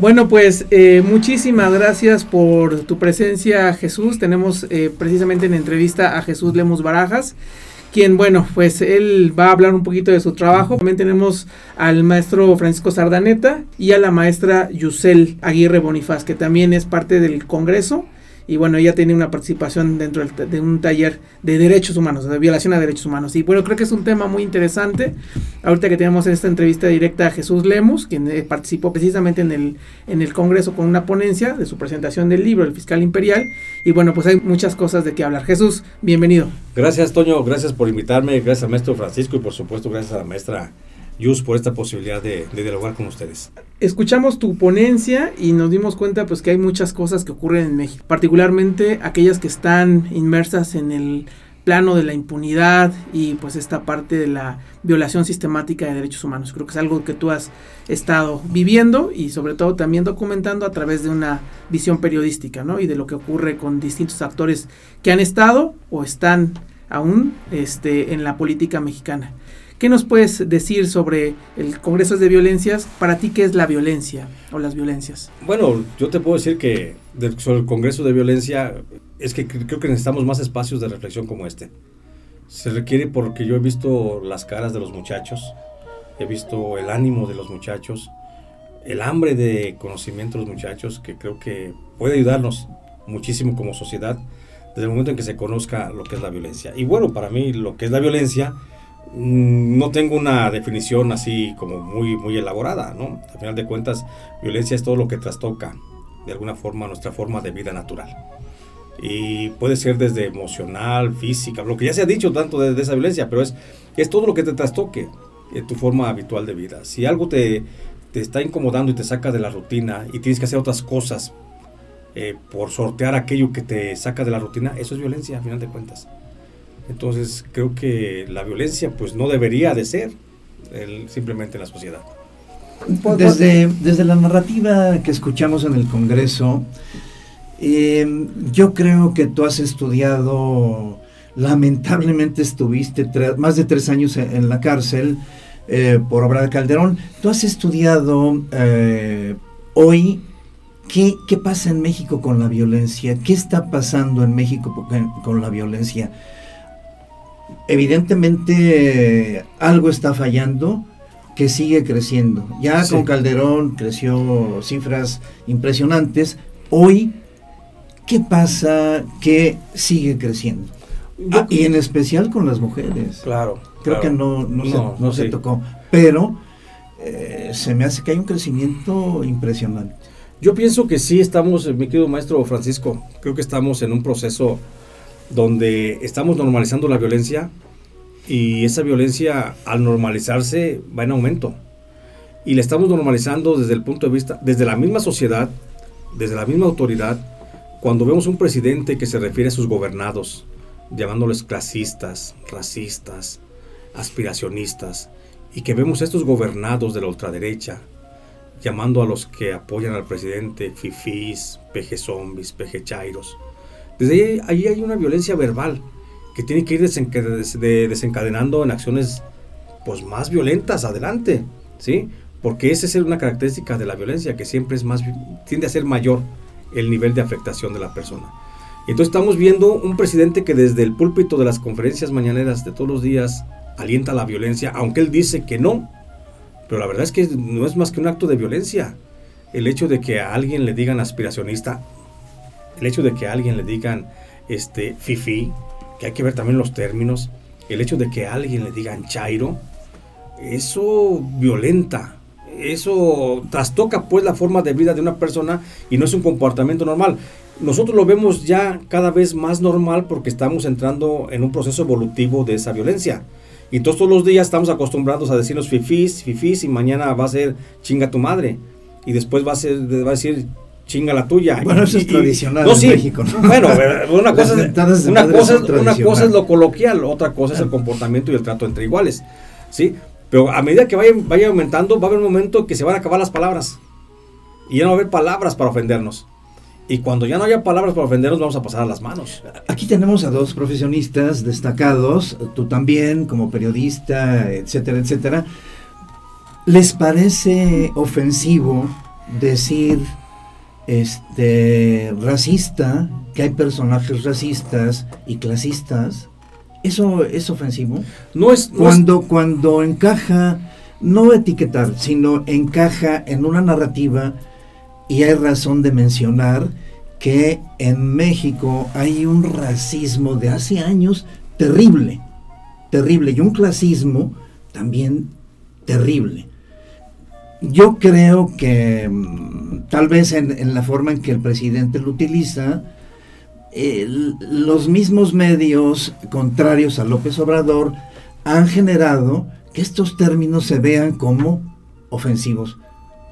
Bueno, pues eh, muchísimas gracias por tu presencia, Jesús. Tenemos eh, precisamente en entrevista a Jesús Lemos Barajas, quien, bueno, pues él va a hablar un poquito de su trabajo. También tenemos al maestro Francisco Sardaneta y a la maestra Yusel Aguirre Bonifaz, que también es parte del Congreso y bueno, ella tiene una participación dentro de un taller de derechos humanos, de violación a derechos humanos. Y bueno, creo que es un tema muy interesante. Ahorita que tenemos esta entrevista directa a Jesús Lemos, quien eh, participó precisamente en el, en el Congreso con una ponencia de su presentación del libro, El Fiscal Imperial. Y bueno, pues hay muchas cosas de qué hablar. Jesús, bienvenido. Gracias, Toño. Gracias por invitarme. Gracias al maestro Francisco y por supuesto gracias a la maestra Yus por esta posibilidad de, dialogar con ustedes. Escuchamos tu ponencia y nos dimos cuenta pues que hay muchas cosas que ocurren en México, particularmente aquellas que están inmersas en el plano de la impunidad y pues esta parte de la violación sistemática de derechos humanos. Creo que es algo que tú has estado viviendo y sobre todo también documentando a través de una visión periodística, ¿no? Y de lo que ocurre con distintos actores que han estado o están aún este, en la política mexicana. ¿Qué nos puedes decir sobre el Congreso de Violencias? Para ti, ¿qué es la violencia o las violencias? Bueno, yo te puedo decir que sobre el Congreso de Violencia es que creo que necesitamos más espacios de reflexión como este. Se requiere porque yo he visto las caras de los muchachos, he visto el ánimo de los muchachos, el hambre de conocimiento de los muchachos, que creo que puede ayudarnos muchísimo como sociedad desde el momento en que se conozca lo que es la violencia. Y bueno, para mí lo que es la violencia no tengo una definición así como muy, muy elaborada, ¿no? Al final de cuentas, violencia es todo lo que trastoca de alguna forma nuestra forma de vida natural. Y puede ser desde emocional, física, lo que ya se ha dicho tanto de, esa violencia, pero es, es todo lo que te trastoque en tu forma habitual de vida. Si algo te, te está incomodando y te saca de la rutina y tienes que hacer otras cosas eh, por sortear aquello que te saca de la rutina, eso es violencia, al final de cuentas. Entonces creo que la violencia pues no debería de ser simplemente en la sociedad. Desde, desde la narrativa que escuchamos en el Congreso, eh, yo creo que tú has estudiado, lamentablemente estuviste más de tres años en, la cárcel eh, por obra de Calderón. Tú has estudiado eh, hoy ¿Qué, ¿Qué, pasa en México con la violencia? ¿Qué está pasando en México con la violencia? Evidentemente algo está fallando que sigue creciendo. Ya con Calderón creció cifras impresionantes. Hoy, ¿qué pasa que sigue creciendo? Ah, y en especial con las mujeres. Claro. Creo que no, no, se, tocó. Pero eh, se me hace que hay un crecimiento impresionante. Yo pienso que sí estamos, mi querido maestro Francisco, creo que estamos en un proceso donde estamos normalizando la violencia y esa violencia al normalizarse va en aumento. Y la estamos normalizando desde el punto de vista, desde la misma sociedad, desde la misma autoridad, cuando vemos un presidente que se refiere a sus gobernados, llamándoles clasistas, racistas, aspiracionistas, y que vemos a estos gobernados de la ultraderecha, llamando a los que apoyan al presidente fifís, peje zombies, peje chairos, desde ahí, hay una violencia verbal que tiene que ir desencadenando en acciones pues, más violentas adelante, ¿sí? Porque esa es una característica de la violencia, que siempre es más, tiende a ser mayor el nivel de afectación de la persona. entonces estamos viendo un presidente que desde el púlpito de las conferencias mañaneras de todos los días alienta la violencia, aunque él dice que no. Pero la verdad es que no es más que un acto de violencia. El hecho de que a alguien le digan aspiracionista el hecho de que alguien le digan este fifi, que hay que ver también los términos, el hecho de que alguien le digan chairo, eso violenta, eso trastoca pues la forma de vida de una persona y no es un comportamiento normal. Nosotros lo vemos ya cada vez más normal porque estamos entrando en un proceso evolutivo de esa violencia. Y todos, los días estamos acostumbrados a decirnos fifís, fifís y mañana va a ser chinga tu madre. Y después va a, ser, va a decir chinga la tuya. Bueno, eso es tradicional en México. Bueno, una, cosa es, una, cosa, es lo coloquial, otra cosa es el comportamiento y el trato entre iguales. ¿sí? Pero a medida que vaya, vaya aumentando, va a haber un momento que se van a acabar las palabras. Y ya no va a haber palabras para ofendernos. Y cuando ya no haya palabras para ofendernos, vamos a pasar a las manos. Aquí tenemos a dos profesionistas destacados, tú también como periodista, etcétera, etcétera. ¿Les parece ofensivo decir este racista, que hay personajes racistas y clasistas, eso es ofensivo. No es cuando cuando encaja no etiquetar, sino encaja en una narrativa y hay razón de mencionar que en México hay un racismo de hace años terrible, terrible, y un clasismo también terrible. Yo creo que mm, tal vez en, la forma en que el presidente lo utiliza, los mismos medios contrarios a López Obrador han generado que estos términos se vean como ofensivos.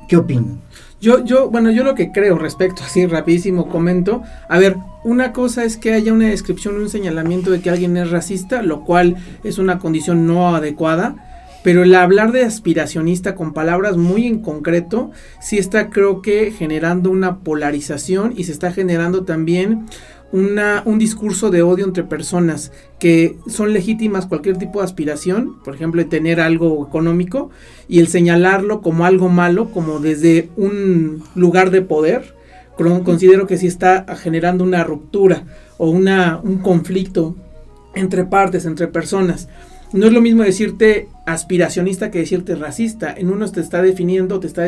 ¿Qué opinan? Yo, yo, bueno, yo lo que creo respecto, así rapidísimo comento, a ver, una cosa es que haya una descripción, un señalamiento de que alguien es racista, lo cual es una condición no adecuada, pero el hablar de aspiracionista con palabras muy en concreto, sí está creo que generando una polarización y se está generando también una, un discurso de odio entre personas que son legítimas cualquier tipo de aspiración, por ejemplo, de tener algo económico, y el señalarlo como algo malo, como desde un lugar de poder, considero que sí está generando una ruptura o una, un conflicto entre partes, entre personas. No es lo mismo decirte aspiracionista que decirte racista. En uno te está definiendo, te está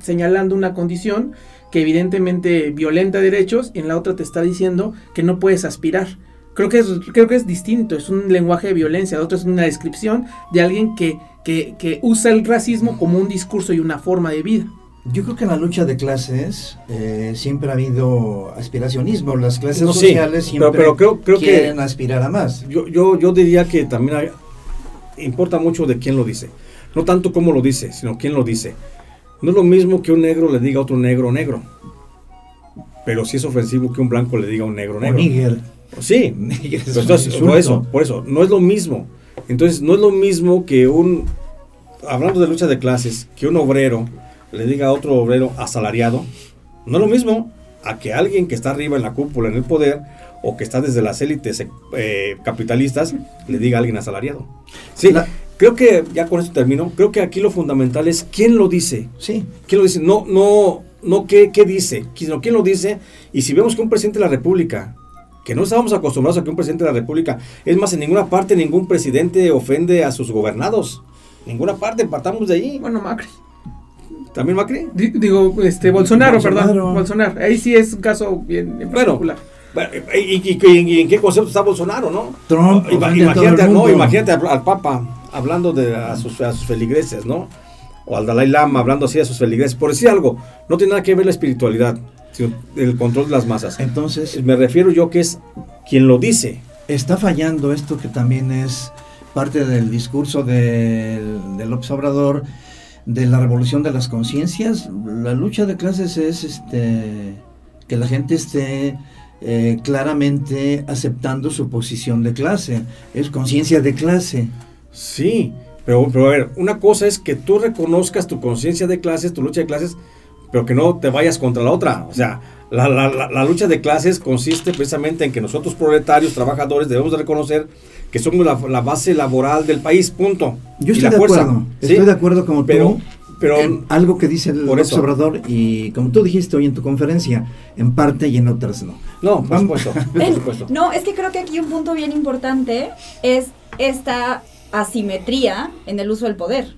señalando una condición que evidentemente violenta derechos y en la otra te está diciendo que no puedes aspirar. Creo que es, creo que es distinto, es un lenguaje de violencia, la otra es una descripción de alguien que, que, usa el racismo como un discurso y una forma de vida. Yo creo que en la lucha de clases eh, siempre ha habido aspiracionismo. Las clases sociales siempre pero, creo, quieren aspirar a más. Yo, yo, yo diría que también importa mucho de quién lo dice. No tanto cómo lo dice, sino quién lo dice. No es lo mismo que un negro le diga a otro negro negro. Pero sí es ofensivo que un blanco le diga a un negro negro. O Sí, por eso, por eso, no es lo mismo. Entonces, no es lo mismo que un, hablando de lucha de clases, que un obrero le diga a otro obrero asalariado, no es lo mismo a que alguien que está arriba en la cúpula, en el poder, o que está desde las élites eh, capitalistas, le diga a alguien asalariado. Sí, Creo que, ya con esto termino, creo que aquí lo fundamental es quién lo dice. Sí. ¿Quién lo dice? No, no, no qué, qué dice, sino quién lo dice. Y si vemos que un presidente de la República, que no estábamos acostumbrados a que un presidente de la República, es más, en ninguna parte ningún presidente ofende a sus gobernados. Ninguna parte, partamos de ahí. Bueno, Macri. ¿También Macri? digo, este, Bolsonaro, perdón. Bolsonaro. Ahí sí es un caso bien, particular. ¿Y, en qué concepto está Bolsonaro, no? Trump. Imagínate, no, imagínate al Papa hablando de a sus, feligreses, ¿no? O al Dalai Lama hablando así a sus feligreses. Por decir algo, no tiene nada que ver la espiritualidad, sino el control de las masas. Entonces. Me refiero yo que es quien lo dice. Está fallando esto que también es parte del discurso del, del observador de la revolución de las conciencias. La lucha de clases es este que la gente esté eh, claramente aceptando su posición de clase. Es conciencia de clase. Sí, pero, pero a ver, una cosa es que tú reconozcas tu conciencia de clases, tu lucha de clases, pero que no te vayas contra la otra. O sea, la, la, lucha de clases consiste precisamente en que nosotros proletarios, trabajadores, debemos de reconocer que somos la, base laboral del país, punto. Yo estoy de acuerdo, estoy de acuerdo como pero, pero algo que dice el observador y como tú dijiste hoy en tu conferencia, en parte y en otras no. No, por supuesto, por supuesto. No, es que creo que aquí un punto bien importante es esta asimetría en el uso del poder.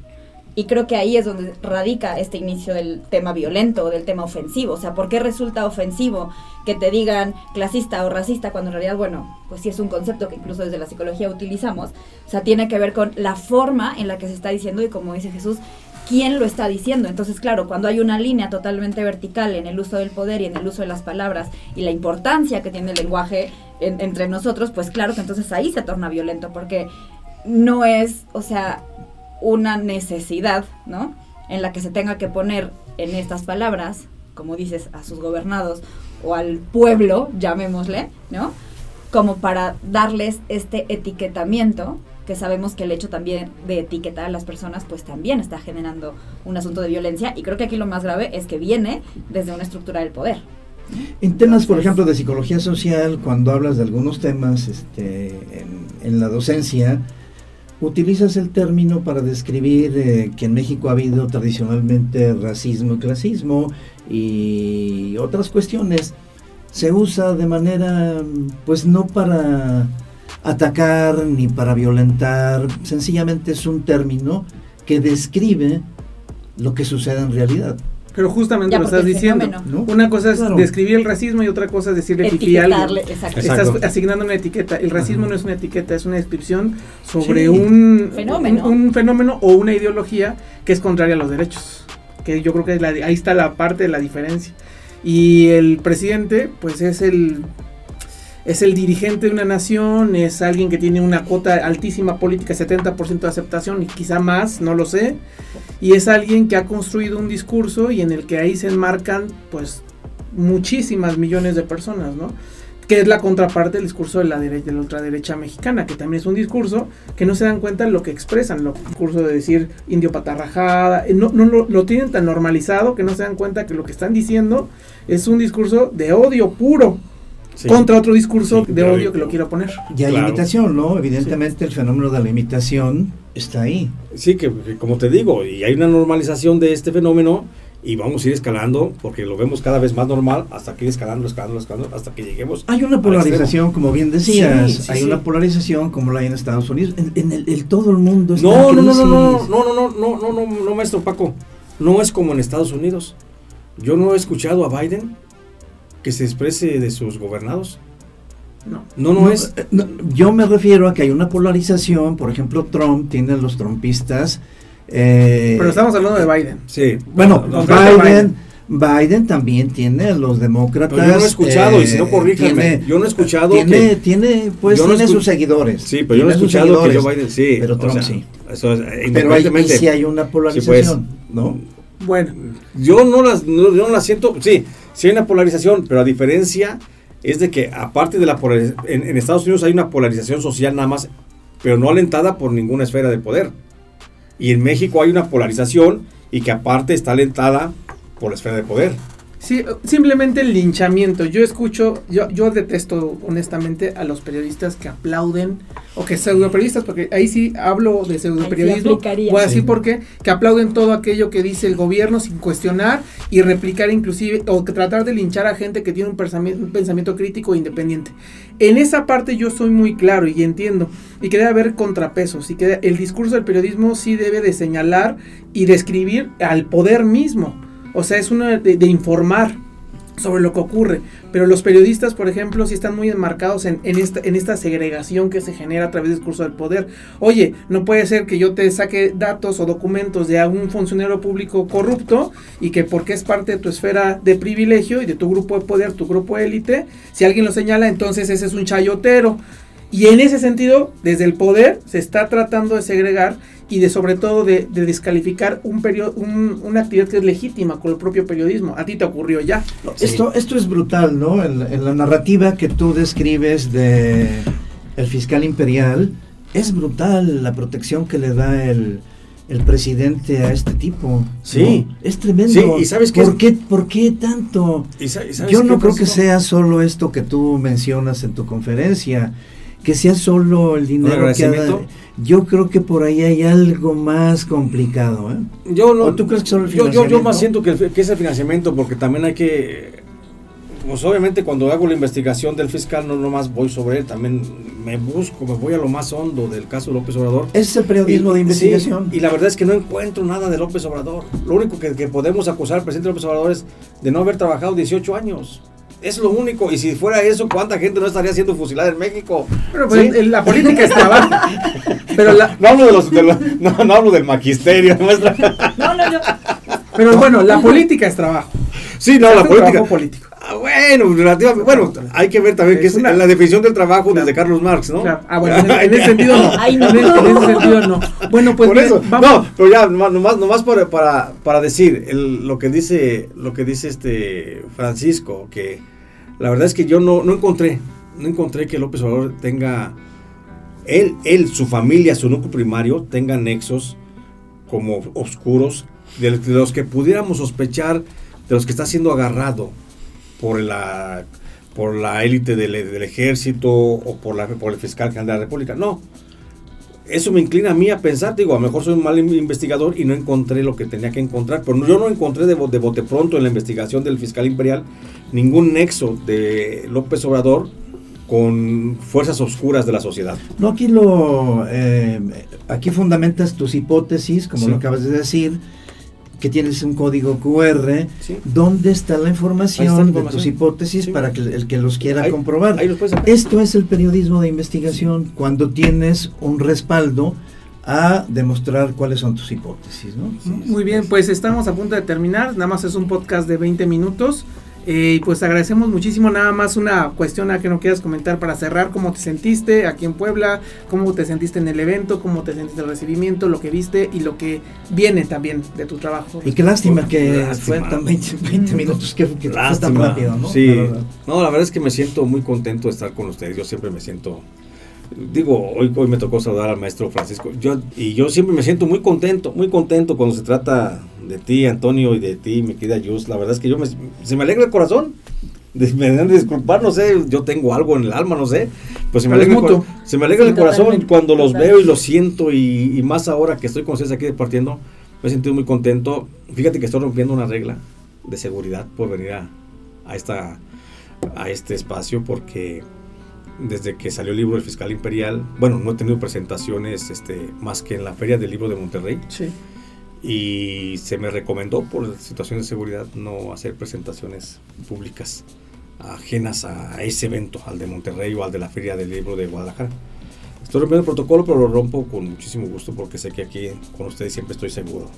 Y creo que ahí es donde radica este inicio del tema violento, del tema ofensivo. O sea, ¿por qué resulta ofensivo que te digan clasista o racista cuando en realidad, bueno, pues sí es un concepto que incluso desde la psicología utilizamos? O sea, tiene que ver con la forma en la que se está diciendo y como dice Jesús, quién lo está diciendo. Entonces, claro, cuando hay una línea totalmente vertical en el uso del poder y en el uso de las palabras y la importancia que tiene el lenguaje entre nosotros, pues claro que entonces ahí se torna violento, porque no es, o sea, una necesidad, ¿no? En la que se tenga que poner en estas palabras, como dices, a sus gobernados o al pueblo, llamémosle, ¿no? Como para darles este etiquetamiento, que sabemos que el hecho también de etiquetar a las personas, pues también está generando un asunto de violencia, y creo que aquí lo más grave es que viene desde una estructura del poder. En temas, por ejemplo, de psicología social, cuando hablas de algunos temas este, en, en la docencia, utilizas el término para describir eh, que en México ha habido tradicionalmente racismo y clasismo y otras cuestiones. Se usa de manera, pues no para atacar ni para violentar, sencillamente es un término que describe lo que sucede en realidad. Pero justamente Ya, lo estás diciendo. Una cosa es Claro. describir el racismo y otra cosa es decirle fifí a alguien. Exacto. Exacto. Estás asignando una etiqueta. El racismo Ajá. no es una etiqueta, es una descripción sobre Sí. un, Fenómeno. Un, un fenómeno o una ideología que es contraria a los derechos. Que yo creo que es la- ahí está la parte de la diferencia. Y el presidente, pues es el es el dirigente de una nación, es alguien que tiene una cuota altísima política, 70% de aceptación y quizá más, no lo sé. Y es alguien que ha construido un discurso y en el que ahí se enmarcan pues muchísimas millones de personas, ¿no? Que es la contraparte del discurso de la derecha, de la ultraderecha mexicana, que también es un discurso que no se dan cuenta de lo que expresan, lo discurso de decir indio patarrajada, eh, no, no lo, lo tienen tan normalizado que no se dan cuenta que lo que están diciendo es un discurso de odio puro Sí. contra otro discurso Sí, de odio que lo quiero poner. Y hay Claro. imitación, ¿no? Evidentemente el fenómeno de la imitación está ahí. Sí, que, que como te digo, y hay una normalización de este fenómeno y vamos a ir escalando porque lo vemos cada vez más normal hasta que ir escalando, escalando, escalando hasta que lleguemos. Hay una polarización, como bien decías, Sí, sí, hay sí. una polarización como la hay en Estados Unidos. En, en el, el- todo el mundo está No, en no, no, no, no, no, no, no, no, no, no, maestro Paco. No es como en Estados Unidos. Yo no he escuchado a Biden que se exprese de sus gobernados. No. No, no, es. eh, no, yo me refiero a que hay una polarización, por ejemplo, Trump tiene a los trumpistas. eh, Pero estamos hablando de Biden. Sí. bueno, No, no, Biden, Biden también tiene a los demócratas. Pero yo no he escuchado, y si no, eh, corríjanme. tiene- Yo no he escuchado Tiene, que- tiene, pues, tiene escu- sus seguidores. Sí, pero yo no he escuchado que Joe Biden. Sí. Pero o Trump sea, sí. Eso es, Pero ahí, sí hay una polarización, ¿no? Bueno, Yo no las, no, yo no las siento, sí, sí hay una polarización, pero a diferencia es de que aparte de la polarización, en, en Estados Unidos hay una polarización social nada más, pero no alentada por ninguna esfera de poder. Y en México hay una polarización y que aparte está alentada por la esfera de poder. Sí, simplemente el linchamiento. Yo escucho, yo, yo detesto honestamente a los periodistas que aplauden, o que pseudo periodistas, porque ahí sí hablo de pseudo sí periodismo. aplicaría. Voy a decir Sí. por qué, que aplauden todo aquello que dice el gobierno sin cuestionar y replicar inclusive, o que tratar de linchar a gente que tiene un pensamiento, un pensamiento crítico e independiente. En esa parte yo soy muy claro y entiendo, y que debe haber contrapesos, y que el discurso del periodismo sí debe de señalar y describir al poder mismo. O sea, es una de, informar sobre lo que ocurre. Pero los periodistas, por ejemplo, sí están muy enmarcados en, en esta, en esta segregación que se genera a través del discurso del poder. Oye, no puede ser que yo te saque datos o documentos de algún funcionario público corrupto y que porque es parte de tu esfera de privilegio y de tu grupo de poder, tu grupo de élite, si alguien lo señala, entonces ese es un chayotero. Y en ese sentido, desde el poder se está tratando de segregar y de sobre todo de, de descalificar un perio- un- una actividad que es legítima con el propio periodismo. A ti te ocurrió ya. Sí. Esto, esto es brutal, ¿no? En, la- en la narrativa que tú describes de el fiscal imperial, es brutal la protección que le da el, el presidente a este tipo. ¿no? Sí. Es tremendo. Sí, y ¿sabes qué ¿Por es? qué, ¿Por qué tanto? ¿Y sa- y sabes Yo qué, no creo que sea solo esto que tú mencionas en tu conferencia, que sea solo el dinero que ha. Yo creo que por ahí hay algo más complicado, ¿eh? Yo no. ¿O tú crees que solo el yo, yo, más siento que, el- que es el financiamiento, porque también hay que. Pues obviamente cuando hago la investigación del fiscal, no nomás voy sobre él, también me busco, me voy a lo más hondo del caso de López Obrador. Ese es el periodismo Y- de investigación. sí, y la verdad es que no encuentro nada de López Obrador. Lo único que, que podemos acusar al presidente López Obrador es de no haber trabajado 18 años. Es lo único. Y si fuera eso, ¿cuánta gente no estaría siendo fusilada en México? Pero pues, ¿Sí? en la política es trabajo. Pero, la, No hablo de los, de los- no, no hablo del magisterio. No, no, no. pero bueno, la política es trabajo. Sí, no, Es la política. trabajo político. Ah, bueno, relativamente. Bueno, hay que ver también que Es una- la definición del trabajo Claro. desde Carlos Marx, ¿no? Claro. Ah, bueno, en, en ese sentido no. Ay, no. En, en ese sentido no. Bueno, pues Por bien, eso, vamos. no, pero ya, nomás, nomás, nomás para, para, para decir el- lo que dice, lo que dice este Francisco, que la verdad es que yo no, no encontré, no encontré que López Obrador tenga, él, él, su familia, su núcleo primario, tenga nexos como oscuros de, los que pudiéramos sospechar de los que está siendo agarrado por la por la élite del, del ejército o por la por el fiscal general de la República. No. Eso me inclina a mí a pensar, digo, a lo mejor soy un mal investigador y no encontré lo que tenía que encontrar, pero yo no encontré de, de bote pronto en la investigación del fiscal imperial ningún nexo de López Obrador con fuerzas oscuras de la sociedad. No, aquí lo, eh, aquí fundamentas tus hipótesis, como Sí. lo acabas de decir, que tienes un código QR, Sí. ¿dónde está la información, Ahí está la de tus hipótesis Sí. para que el que los quiera Ahí- comprobar? ahí los. Esto es el periodismo de investigación, cuando tienes un respaldo a demostrar cuáles son tus hipótesis, ¿no? Muy bien, pues estamos a punto de terminar. Nada más es un podcast de 20 minutos. Eh, y pues agradecemos muchísimo. Nada más una cuestión a que no quieras comentar para cerrar. ¿Cómo te sentiste aquí en Puebla? ¿Cómo te sentiste en el evento? ¿Cómo te sentiste el recibimiento? Lo que viste y lo que viene también de tu trabajo. Y qué lástima que fue tan 20, 20 minutos, que, que fue tan Lástima. rápido, ¿no? Sí. La. No, la verdad es que me siento muy contento de estar con ustedes. Yo siempre me siento. Digo, hoy, hoy me tocó saludar al maestro Francisco. Yo, y yo siempre me siento muy contento, muy contento cuando se trata de ti, Antonio, y de ti, mi querida Yus. La verdad es que yo me, se me alegra el corazón. Me deben de disculpar, no sé, yo tengo algo en el alma, no sé. Pues se me alegra, el, se me alegra Sí, el corazón cuando los totalmente. veo y los siento. Y, y más ahora que estoy con ustedes aquí departiendo, me he sentido muy contento. Fíjate que estoy rompiendo una regla de seguridad por venir a, a esta a este espacio porque desde que salió el libro del fiscal imperial, bueno, no he tenido presentaciones este, más que en la feria del libro de Monterrey Sí. y se me recomendó por situaciones de seguridad no hacer presentaciones públicas ajenas a ese evento, al de Monterrey o al de la feria del libro de Guadalajara. Estoy rompiendo el protocolo, pero lo rompo con muchísimo gusto porque sé que aquí con ustedes siempre estoy seguro.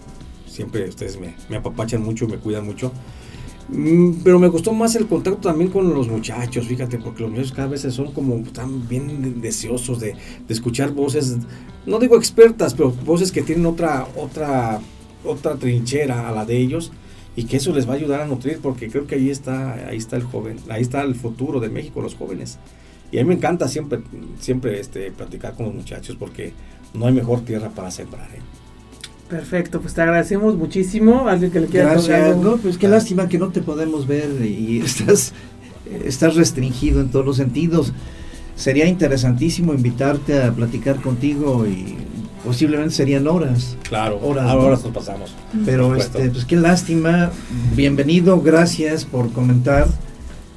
Siempre ustedes me, me apapachan mucho y me cuidan mucho. Mm, Pero me gustó más el contacto también con los muchachos, fíjate, porque los muchachos cada vez son como tan bien deseosos de, de escuchar voces, no digo expertas, pero voces que tienen otra, otra, otra trinchera a la de ellos y que eso les va a ayudar a nutrir, porque creo que ahí está, ahí está el joven, ahí está el futuro de México, los jóvenes. Y a mí me encanta siempre, siempre este, platicar con los muchachos porque no hay mejor tierra para sembrar. ¿eh? Perfecto, pues te agradecemos muchísimo. Alguien que le quiera Gracias. No, pues qué lástima que no te podemos ver y estás, estás restringido en todos los sentidos. Sería interesantísimo invitarte a platicar contigo y posiblemente serían horas. Claro, Horas, ahora ¿no? nos pasamos. Pero este, pues qué lástima. Bienvenido, gracias por comentar.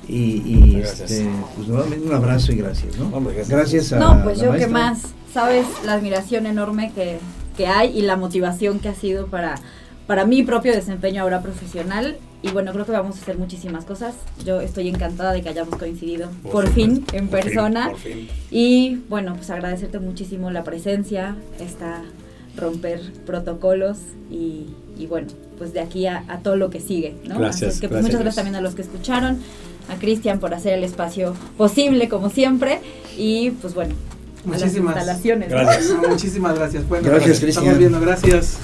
Y, y, este, pues nuevamente un abrazo y gracias, ¿no? Hombre, gracias. Gracias a No, pues la yo qué más, sabes la admiración enorme que, que hay y la motivación que ha sido para, para mi propio desempeño ahora profesional. Y bueno, creo que vamos a hacer muchísimas cosas. Yo estoy encantada de que hayamos coincidido por, fin supuesto, en por fin, persona. por fin. Y bueno, pues agradecerte muchísimo la presencia, esta romper protocolos y, y bueno, pues de aquí a, a todo lo que sigue, ¿no? Gracias, Así que pues, gracias, muchas gracias también a los que escucharon, a Cristian por hacer el espacio posible como siempre y pues bueno, a las Muchísimas instalaciones. Gracias. No, muchísimas gracias. Bueno, Gracias, Estamos Cristian. viendo, gracias.